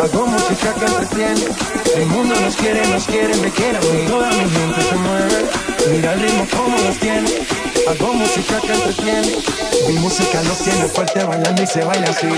Hago música que entretiene. El mundo nos quiere, nos quiere, me quiere a Toda mi gente se mueve. Mira el ritmo como lo tiene. Hago música que entretiene. Mi música los tiene fuerte bailando y se baila así.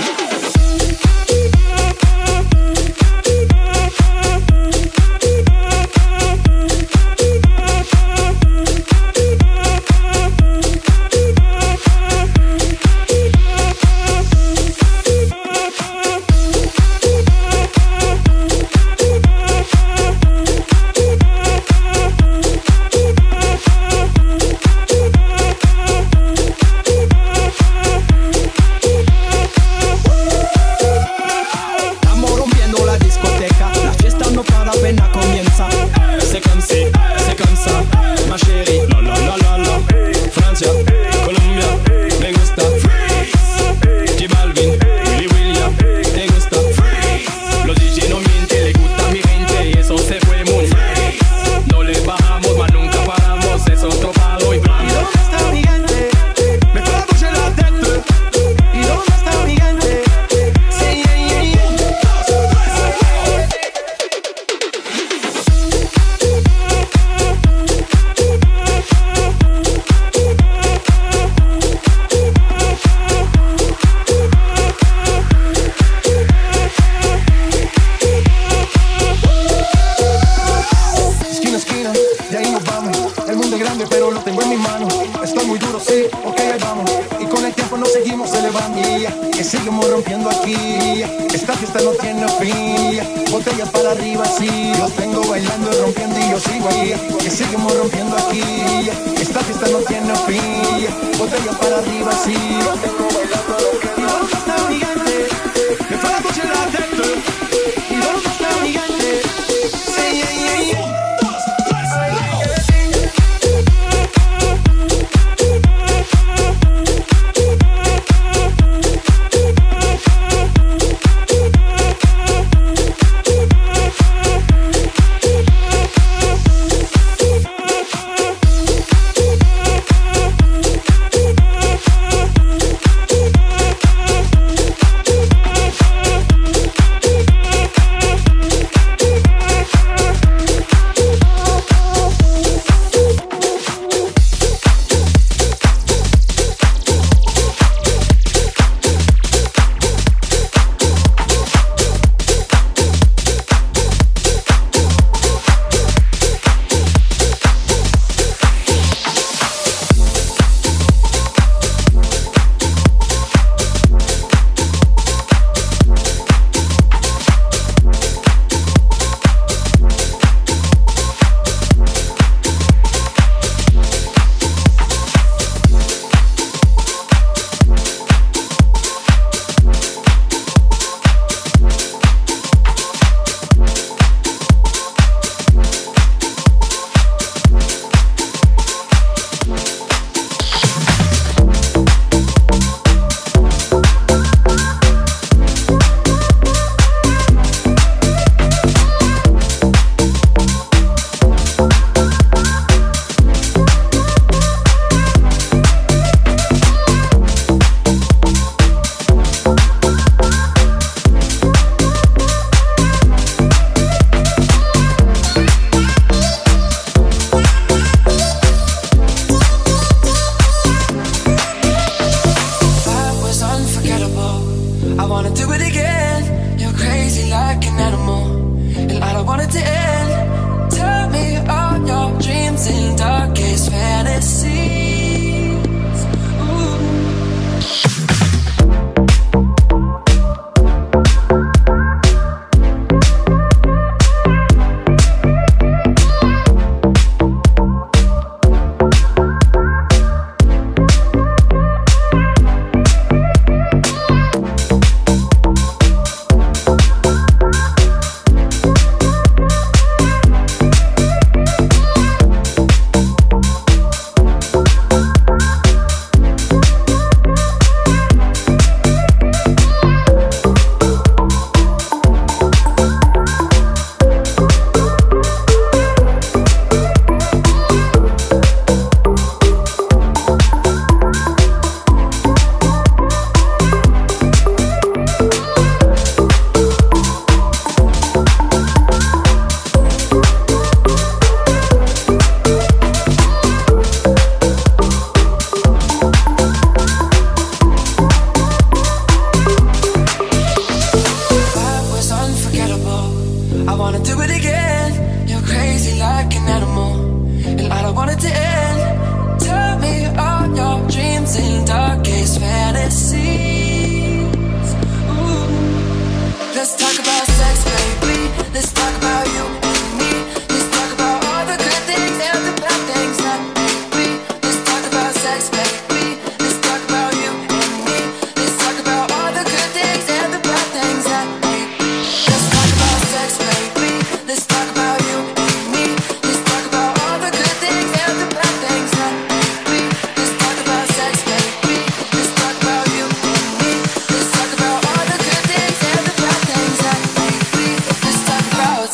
wanna do it again. You're crazy like an animal And I don't want it to end. Tell me all your dreams and darkest fantasies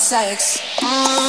sex. Mm.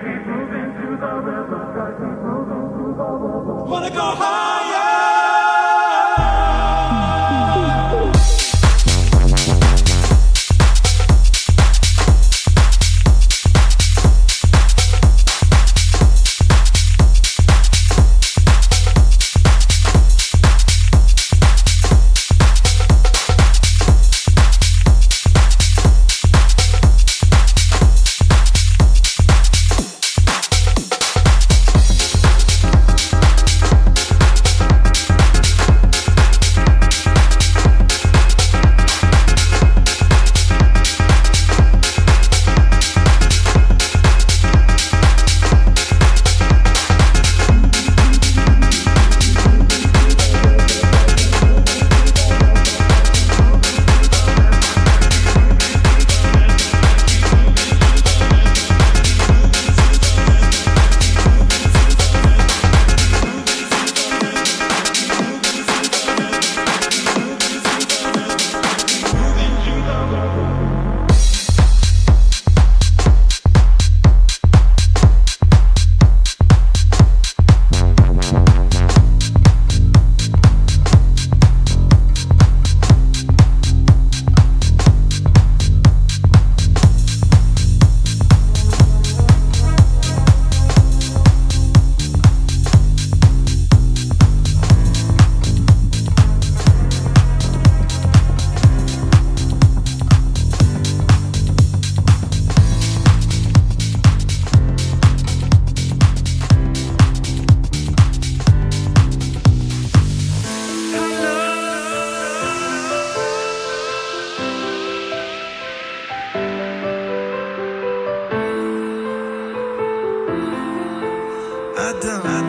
keep moving to the river. done.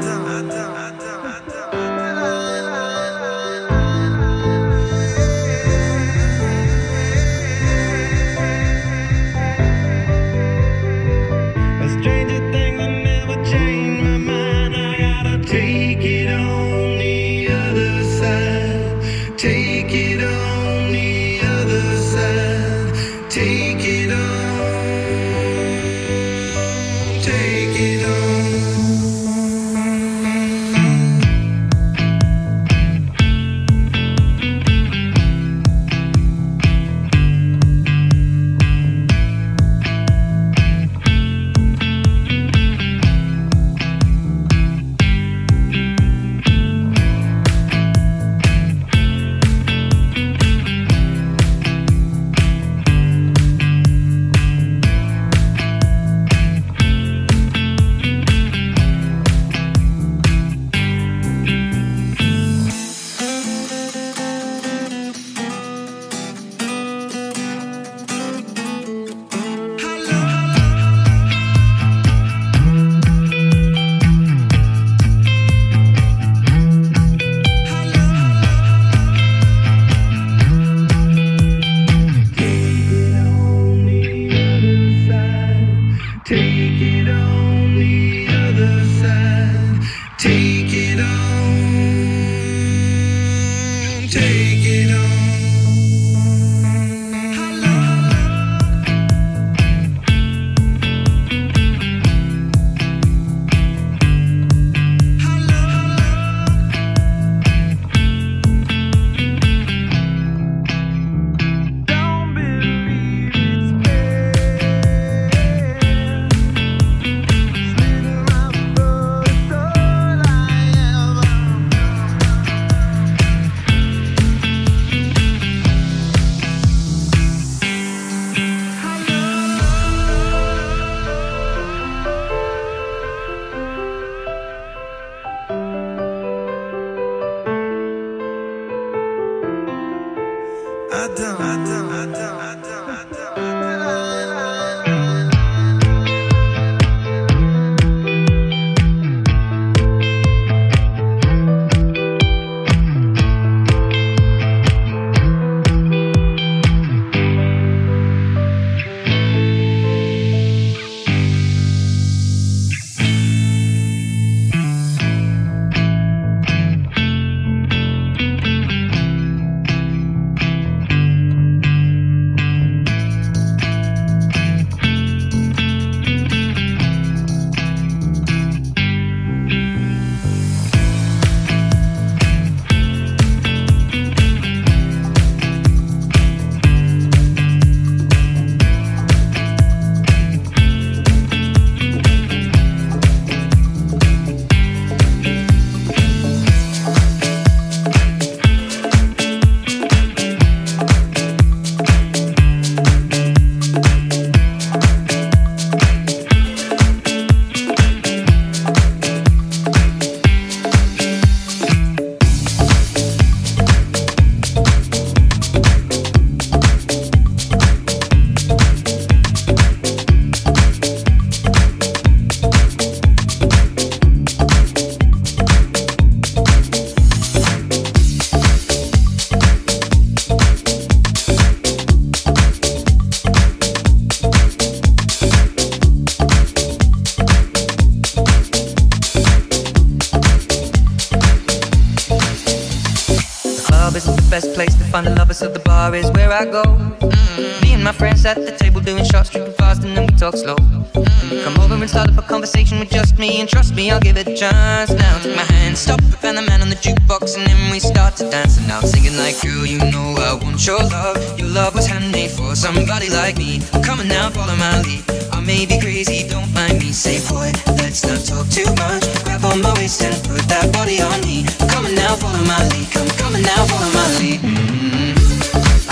tapas the bar is where I go. Mm-hmm. Me and my friends at the table doing shots, tripping fast, and then we talk slow. Mm-hmm. Come over and start up a conversation with just me, and trust me, I'll give it a chance. Now take my hand, stop, and the man on the jukebox, and then we start to dance. And I'm singing like, girl, you know I want your love. Your love was handmade for somebody like me. Come on now, follow my lead. I may be crazy, don't mind me. Say, boy, let's not talk too much. Grab on my waist and put that body on me. Come on now, follow my lead. Come, on now, follow my lead. Mm-hmm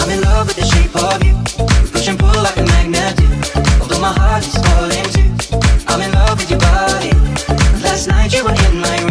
i'm in love night you were in my room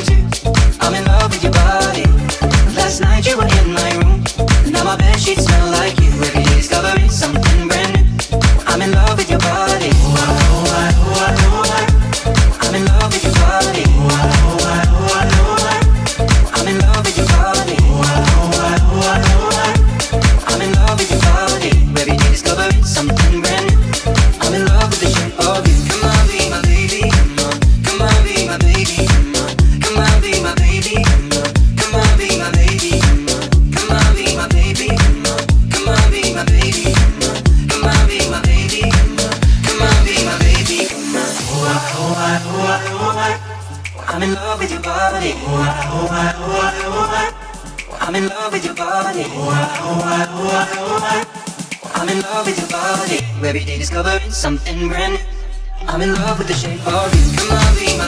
Every day discovering something brand new. I'm in love with the shape of you. Come on, be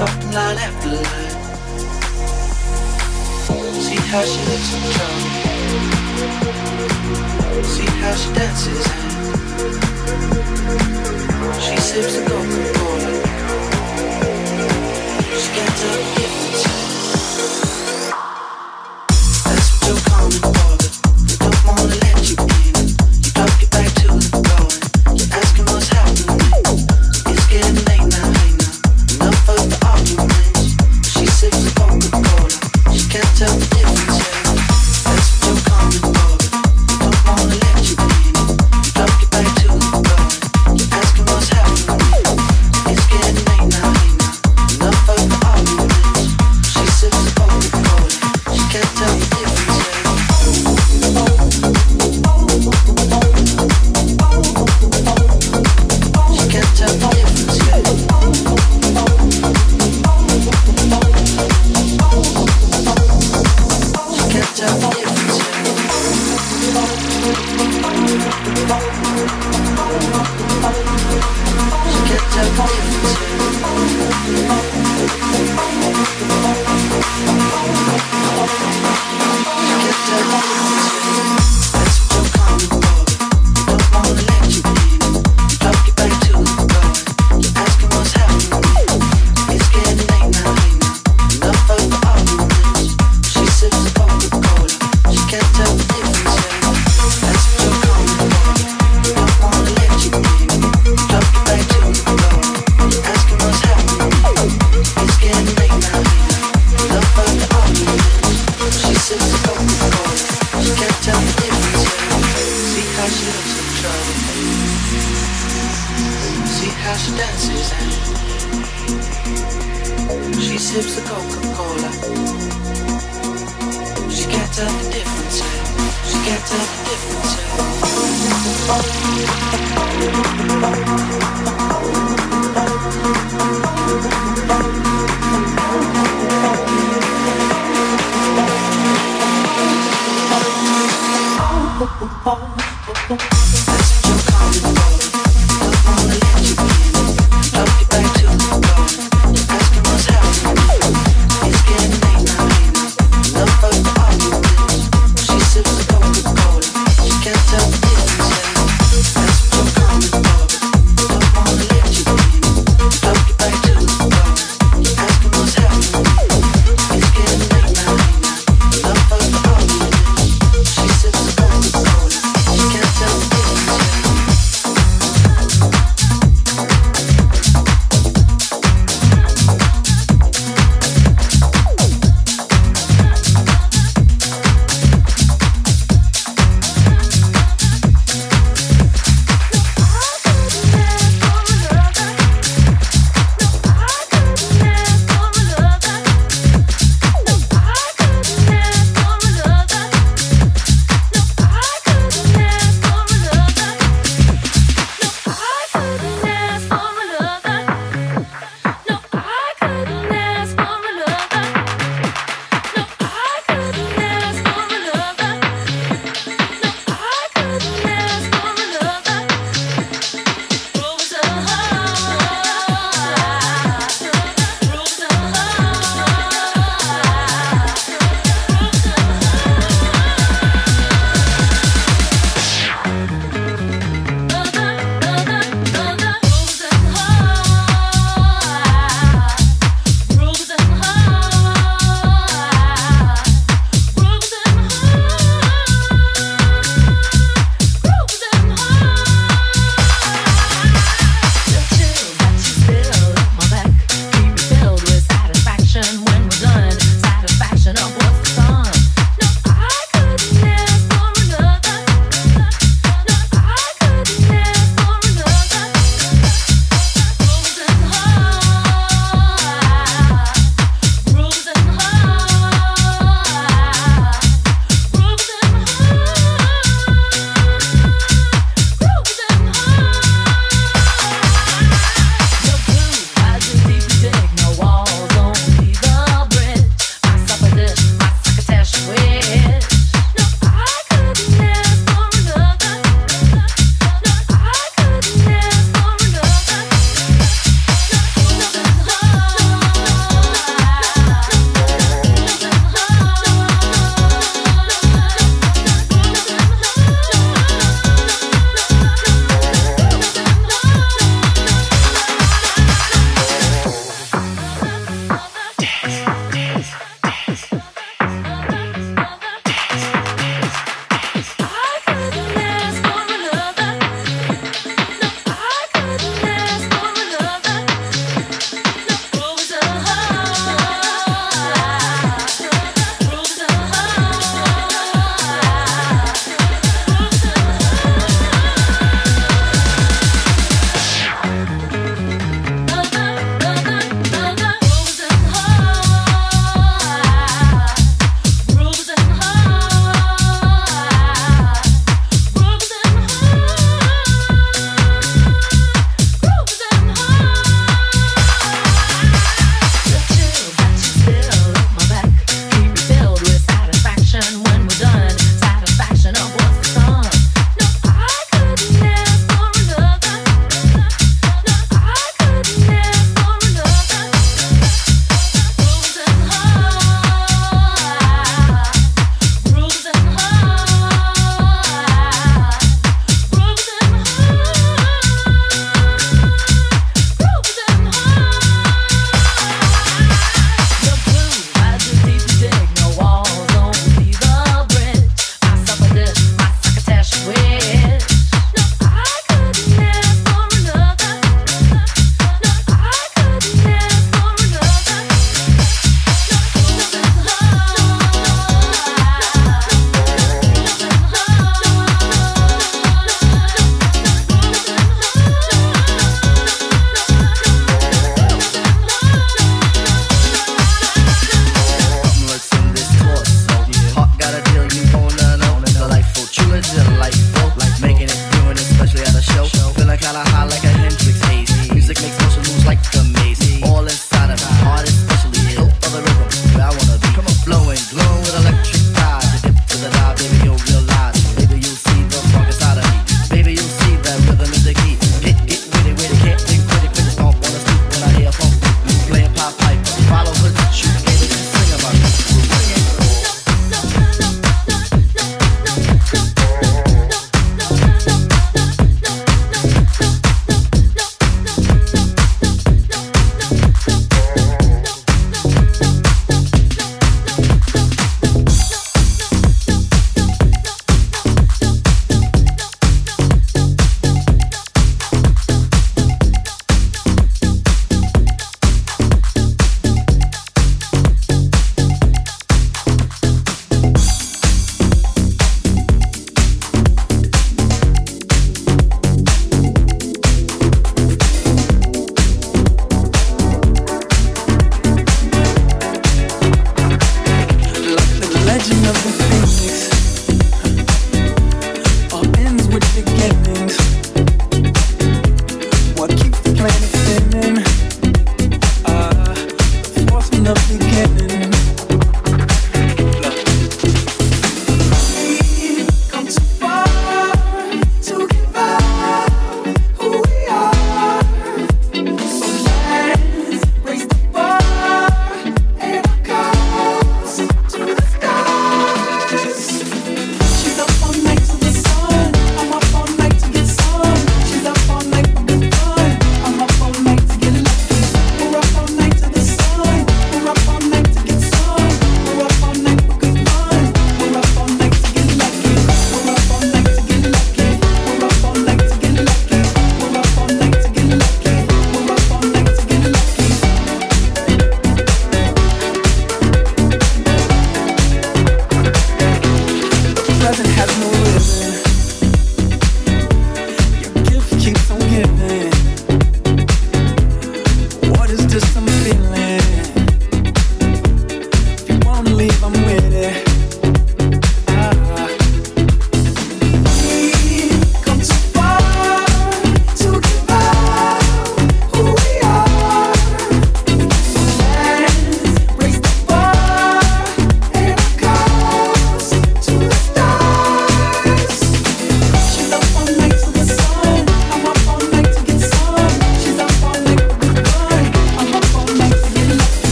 Up line after line. See how she looks in trouble. See how she dances and she sips a Coca-Cola. She gets up, gives That's what you're calling for. how she dances. She sips a Coca-Cola. She can't tell the difference. She can't tell the difference. Oh, oh, oh, oh, oh.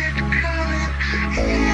Music planet.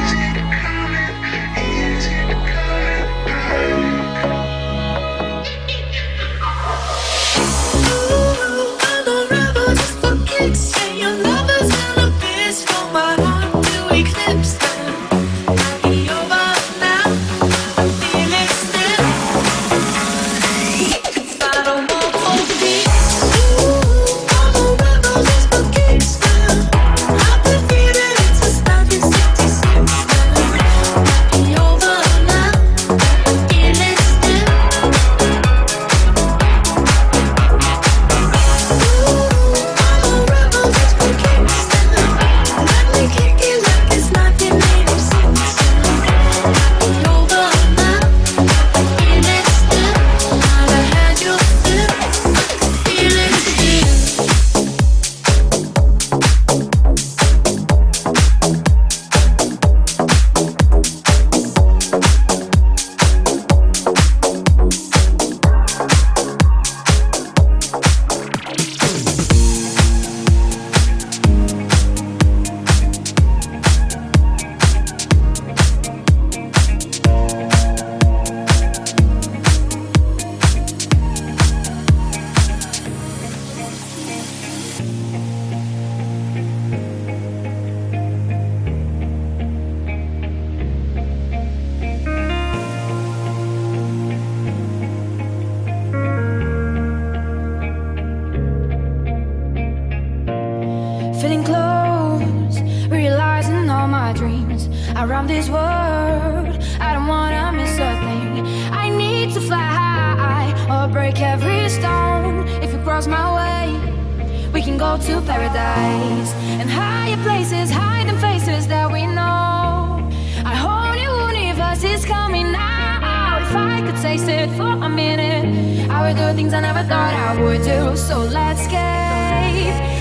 places, hiding faces that we know. A whole new universe is coming out. If I could taste it for a minute, I would do things I never thought I would do. So let's escape.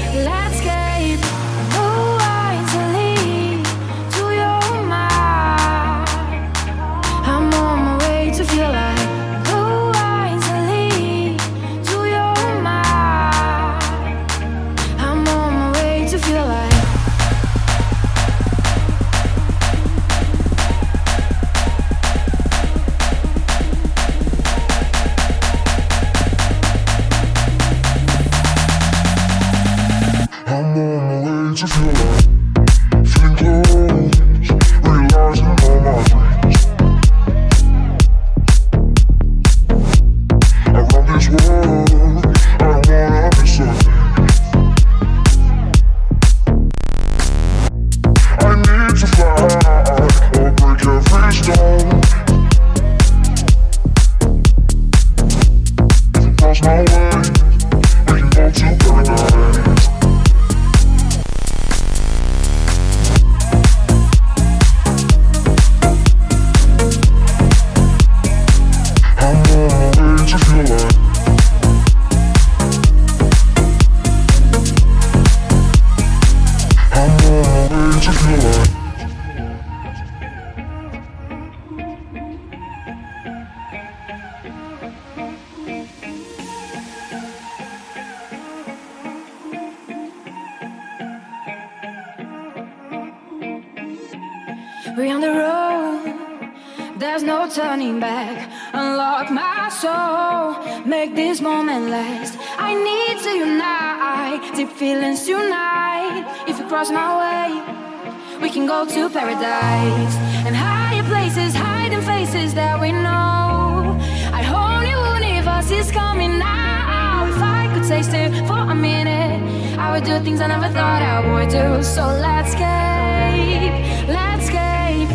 Cross my way, we can go to paradise. And higher places, hiding faces that we know. I whole new universe is coming now. If I could taste it for a minute, I would do things I never thought I would do. So let's escape. Let's escape.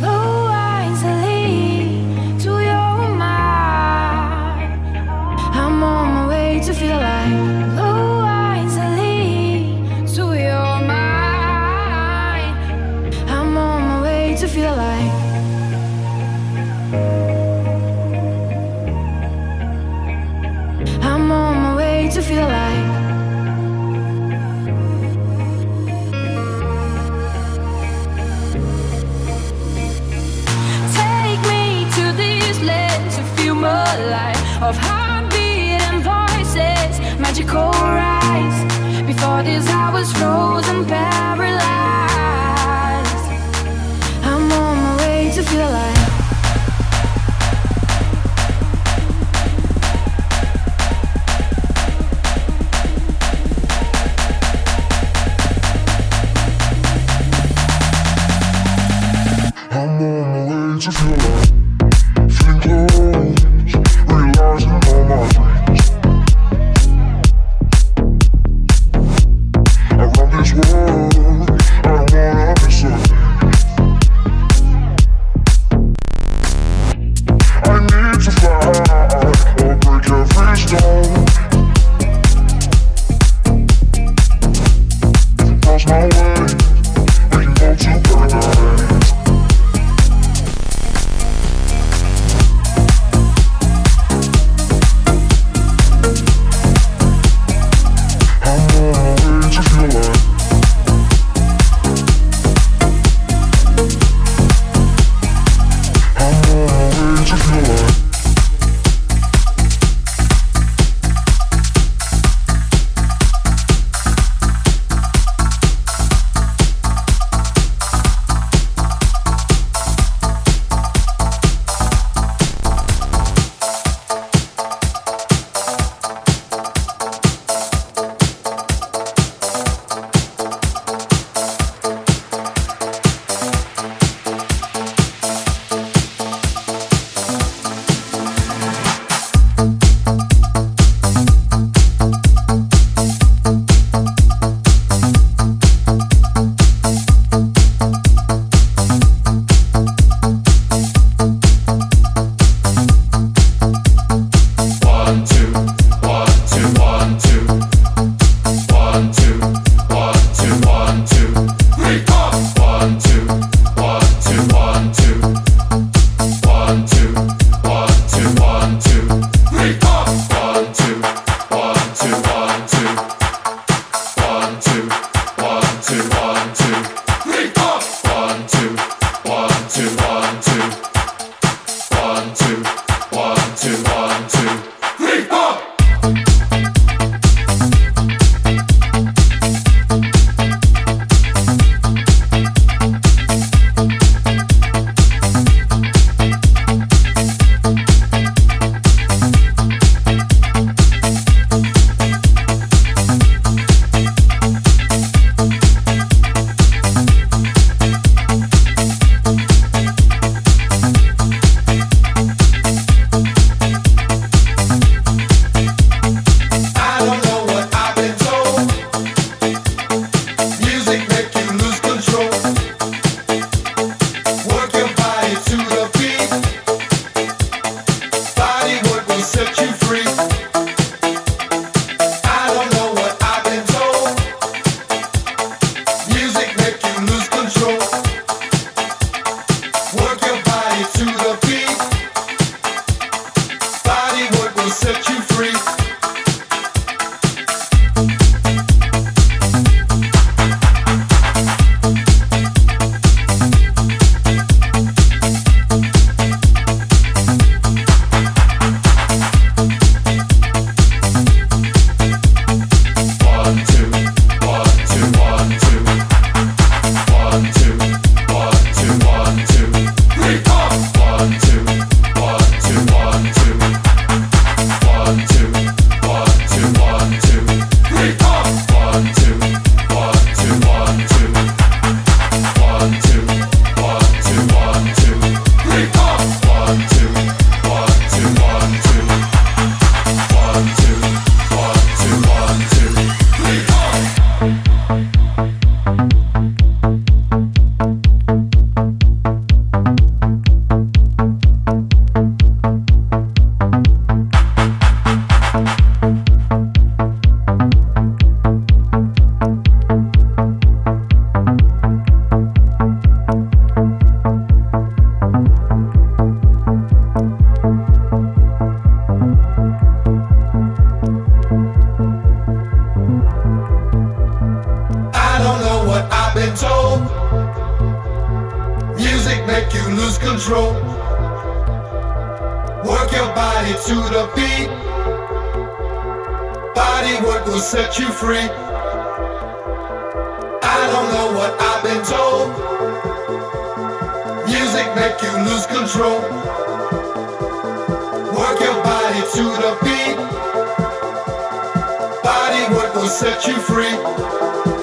Blue eyes lead to your mind. I'm on my way to feel like of how magical rise. Before this, I was frozen, paralyzed. I'm on my way to feel like. what will set you free. I don't know what I've been told. Music make you lose control. Work your body to the beat. Body what will set you free.